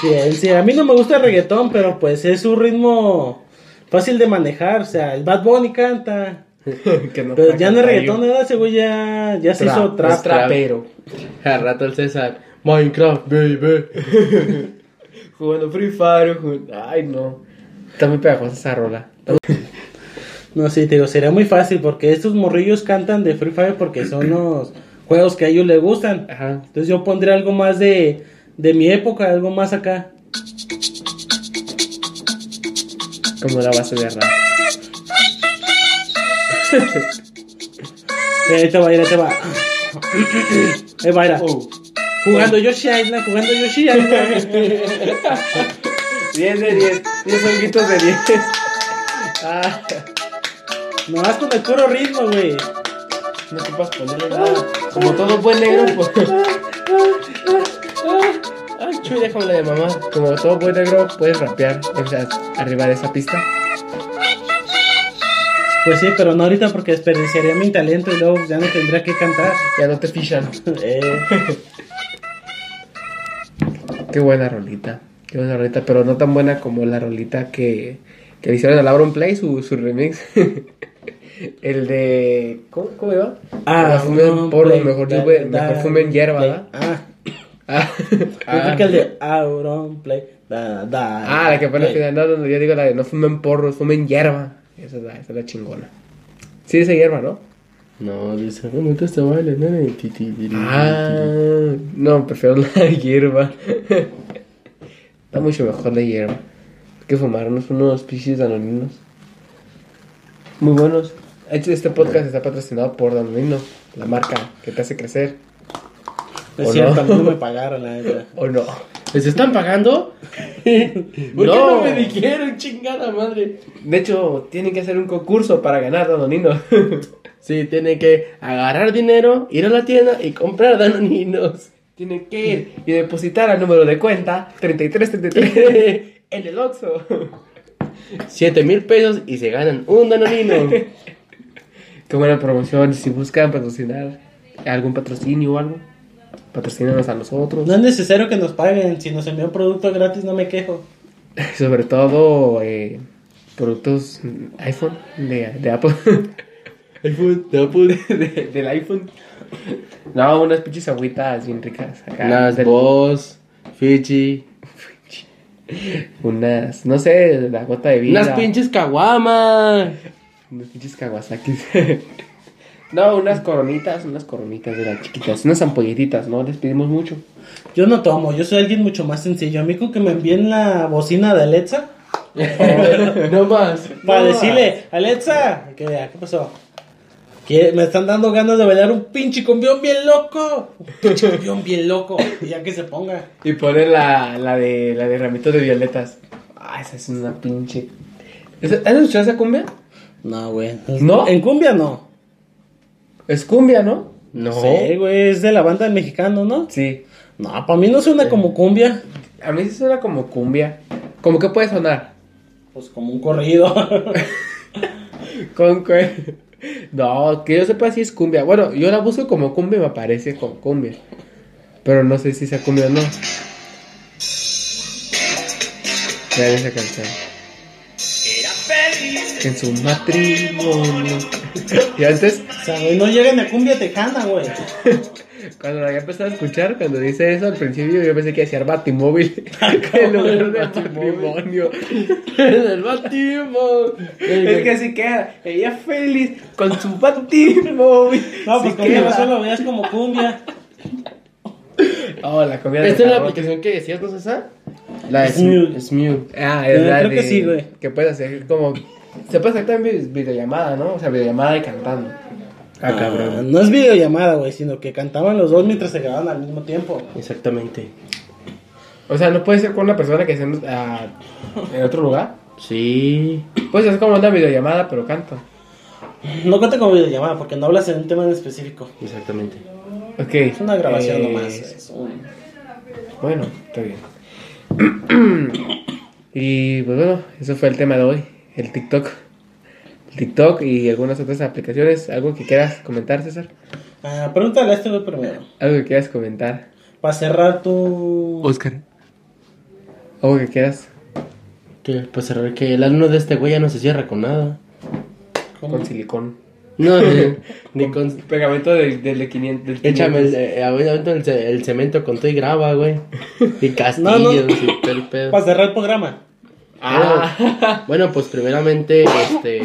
Sí, en sí, a mí no me gusta el reggaetón, pero pues es un ritmo fácil de manejar. O sea, el Bad Bunny canta. que no Pero ya no es reggaetón, yo. ¿verdad? Ese güey ya, ya se hizo Es trap. trapero. Al rato el César, Minecraft, baby. Jugando Free Fire. jugando- Ay, no. Está muy pegajosa esa rola. No, sí, te digo, sería muy fácil porque estos morrillos cantan de Free Fire porque son los juegos que a ellos les gustan. Ajá. Entonces yo pondría algo más de, de mi época, algo más acá. Como la base de rap. Ahí te va, ahí te va. Ahí va. Oh. Jugando Yoshi Island, jugando Yoshi Island. 10 de 10. 10 honguitos de 10. Ah, Nomás con el puro ritmo, güey. No ocupas ponerle nada. como todo buen negro, pues. Ay, chuy, déjame la de mamá. Como todo buen negro, puedes rapear o sea, arriba de esa pista. Pues sí, pero no ahorita porque desperdiciaría mi talento y luego ya no tendría que cantar. Ya no te fichan. Eh, Qué buena rolita. Qué buena rolita, pero no tan buena como la rolita que, que le hicieron a Lauron Play, su, su remix. El de. ¿Cómo, cómo iba? ah, fumen porro, mejor, da- mejor fumen hierba. ¿verdad? Ah, Ah, yo ah. creo que el de Auron Play. Da, da, Ah, la que pone al play. final, no, no, yo digo la de no fumen porros, fumen hierba. Esa es la, esa es la chingona. Sí, dice hierba, ¿no? No, dice, no me gusta este baile, nene. Ti, ti, ti, ti, ti, Ah, no, prefiero la hierba. Está mucho mejor la hierba. Hay que fumarnos unos pichis danoninos. Muy buenos. Este este podcast está patrocinado por Danonino, la marca que te hace crecer. Es ¿O cierto, no? me pagaron la neta. ¿O no? ¿Les están pagando? ¿Por No. qué no me dijeron, chingada madre? De hecho, tienen que hacer un concurso para ganar Danoninos. Sí, tiene que agarrar dinero, ir a la tienda y comprar danoninos. tienen que ir y depositar al número de cuenta 3333 en el Oxxo. 7 mil pesos y se ganan un danonino. Qué buena promoción. Si buscan patrocinar algún patrocinio o algo, patrocínanos a nosotros. No es necesario que nos paguen. Si nos envían un producto gratis, no me quejo. Sobre todo eh, productos iPhone de, de Apple. iPhone, de Apple. De- del iPhone. No, unas pinches agüitas bien ricas. Acá. Unas Del- Boss, Fiji. unas, no sé, la gota de vida. Unas pinches caguamas. Unos pinches kawasakis. No, unas coronitas, unas coronitas de las chiquitas. Unas ampolletitas, ¿no? Les pedimos mucho. Yo no tomo, yo soy alguien mucho más sencillo. A mí con que me envíen la bocina de Alexa no más. para no decirle, Alexa, ¿qué, ¿qué pasó? Que me están dando ganas de bailar un pinche cumbión bien loco. Un pinche cumbión bien loco. Y ya que se ponga. Y poner la, la de la de ramito de violetas. Ah, esa es una pinche. ¿Esa- ¿Has escuchado esa cumbia? No, güey. ¿No? En cumbia no. Es cumbia, ¿no? No. Sí, güey, es de la banda del mexicano, ¿no? Sí. No, para mí no suena como cumbia. A mí sí suena como cumbia. ¿Cómo que puede sonar? Pues como un corrido. Con que... No, que yo sepa si es cumbia. Bueno, yo la busco como cumbia y me aparece como cumbia. Pero no sé si sea cumbia o no. Vean esa canción. En su matrimonio. y antes, o sea, güey, no llegan a cumbia tejana, güey. cuando la había empezado a escuchar, cuando dice eso al principio, yo pensé que decía batimóvil. en lugar de matrimonio. el batismo. Es que así queda. Ella feliz con su batimóvil. No, pues Sí con qué queda. razón lo veas como cumbia. Oh, la comida de ¿Esta es la aplicación que decías, no es esa? La. Smule. Ah, es la creo de- que sí, güey. Que puedes hacer como. Se puede hacer también videollamada, ¿no? O sea, videollamada y cantando. Ah, Ah, no es videollamada, güey, sino que cantaban los dos mientras se grababan al mismo tiempo. Exactamente. O sea, no puede ser con una persona que esté en, ah, en otro lugar. Sí. Puedes hacer como una videollamada, pero canta. No cuenta como videollamada porque no hablas en un tema en específico. Exactamente. Ok. Es una grabación eh, nomás. es un- Bueno, está bien. y pues bueno, eso fue el tema de hoy, el TikTok. El TikTok y algunas otras aplicaciones. ¿Algo que quieras comentar, César? Ah, pregúntale a este güey primero. ¿Algo que quieras comentar? Para cerrar tu. Oscar. ¿Algo que quieras Que, pues cerrar que el alumno de este güey ya no se cierra con nada. ¿Cómo? con silicón? No, ni con. Pegamento del, del de 500. del Échame el, 500. eh, el, el cemento con todo y graba, güey. Y castillos No, no. y todo el pedo. Para cerrar el programa. Ah, bueno, pues primeramente, este,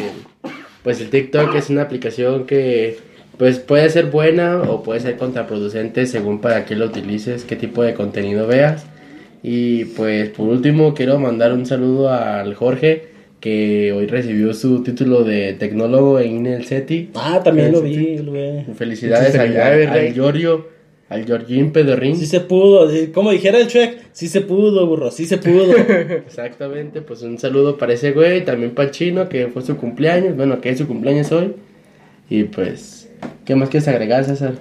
pues el TikTok es una aplicación que, pues puede ser buena o puede ser contraproducente según para qué lo utilices, qué tipo de contenido veas. Y pues por último quiero mandar un saludo al Jorge que hoy recibió su título de tecnólogo en el CETI. Ah, también lo vi. Felicidades al, Felicidades, al, Rey. Giorgio, al Georgín Pedorrín. Sí se pudo. sí, Como dijera el Shrek, sí se pudo, burro, sí se pudo. Exactamente, pues un saludo para ese güey, también para el chino, que fue su cumpleaños, bueno, que es su cumpleaños hoy. Y pues, ¿qué más quieres agregar, César?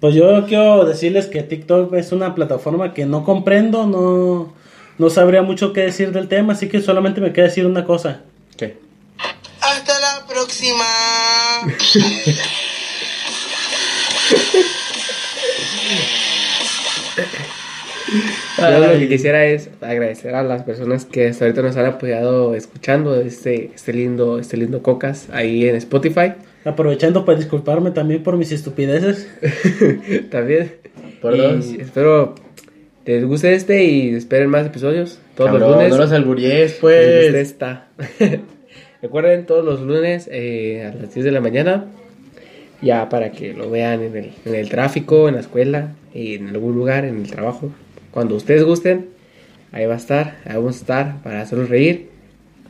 Pues yo quiero decirles que TikTok es una plataforma que no comprendo, no, no sabría mucho qué decir del tema, así que solamente me queda decir una cosa. ¿Qué? Hasta la próxima. Yo lo que quisiera es agradecer a las personas que hasta ahorita nos han apoyado escuchando este, este lindo, este lindo cocas ahí en Spotify. Aprovechando para disculparme también por mis estupideces. También. Por Y dos. Espero les guste este y esperen más episodios todos Cabrón, los lunes. No los alburies, pues. esta. Recuerden todos los lunes eh, a las 10 de la mañana. Ya para que lo vean en el, en el tráfico, en la escuela, en algún lugar, en el trabajo. Cuando ustedes gusten, ahí va a estar, ahí vamos a estar para hacerlos reír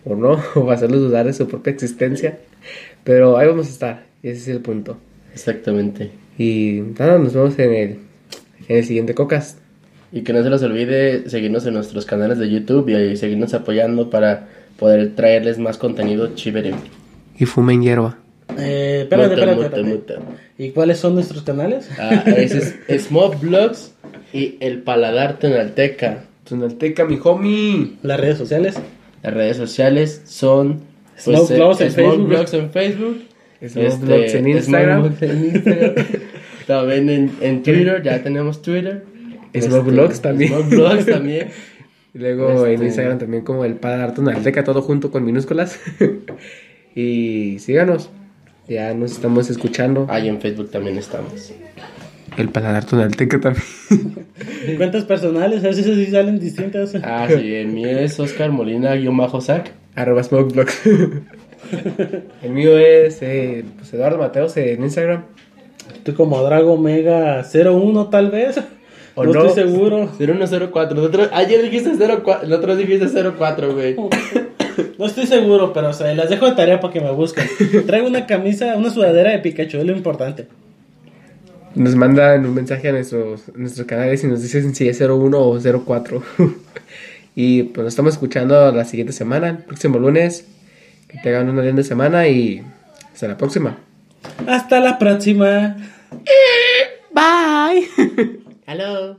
o no, o para hacerlos dudar de su propia existencia. Pero ahí vamos a estar, y ese es el punto. Exactamente. Y nada, nos vemos en el, en el siguiente Cocas. Y que no se les olvide seguirnos en nuestros canales de YouTube y seguirnos apoyando para poder traerles más contenido chévere. Y fumen hierba. Eh, espérate, espérate, espérate. ¿Y cuáles son nuestros canales? Ah, ese es Smoke Vlogs y El Paladar Tonalteca. Tonalteca, mi homie. Las redes sociales. Las redes sociales son Smoke eh, Vlogs en Smoke Facebook. En Facebook. Smoke Este, en Instagram. En Instagram. También en, en Twitter, ya tenemos Twitter. Smoke Vlogs también. Smoke Vlogs también. Y luego en Este- Instagram también como el Paladar Tonalteca, todo junto con minúsculas. y síganos. Ya nos estamos escuchando. Ahí en Facebook también estamos. El Paladar Tonalteca también. Cuentas personales, a veces sí salen distintas. Ah, sí, el mío es Oscar Molina-Sac. Arroba Smokeblogs. el mío es eh, pues Eduardo Mateos en Instagram. Tú como Drago Mega 01 tal vez. ¿O no, no? estoy seguro. 0104. Nosotros- ayer dijiste 04, el otro dijiste 04, güey. No estoy seguro, pero o sea, las dejo de tarea para que me busquen. Traigo una camisa, una sudadera de Pikachu, es lo importante. Nos mandan un mensaje a nuestros, nuestros canales y nos dicen si es 01 o 04. y pues nos estamos escuchando la siguiente semana, el próximo lunes. Que tengan una linda semana y hasta la próxima. Hasta la próxima. Bye. Hello.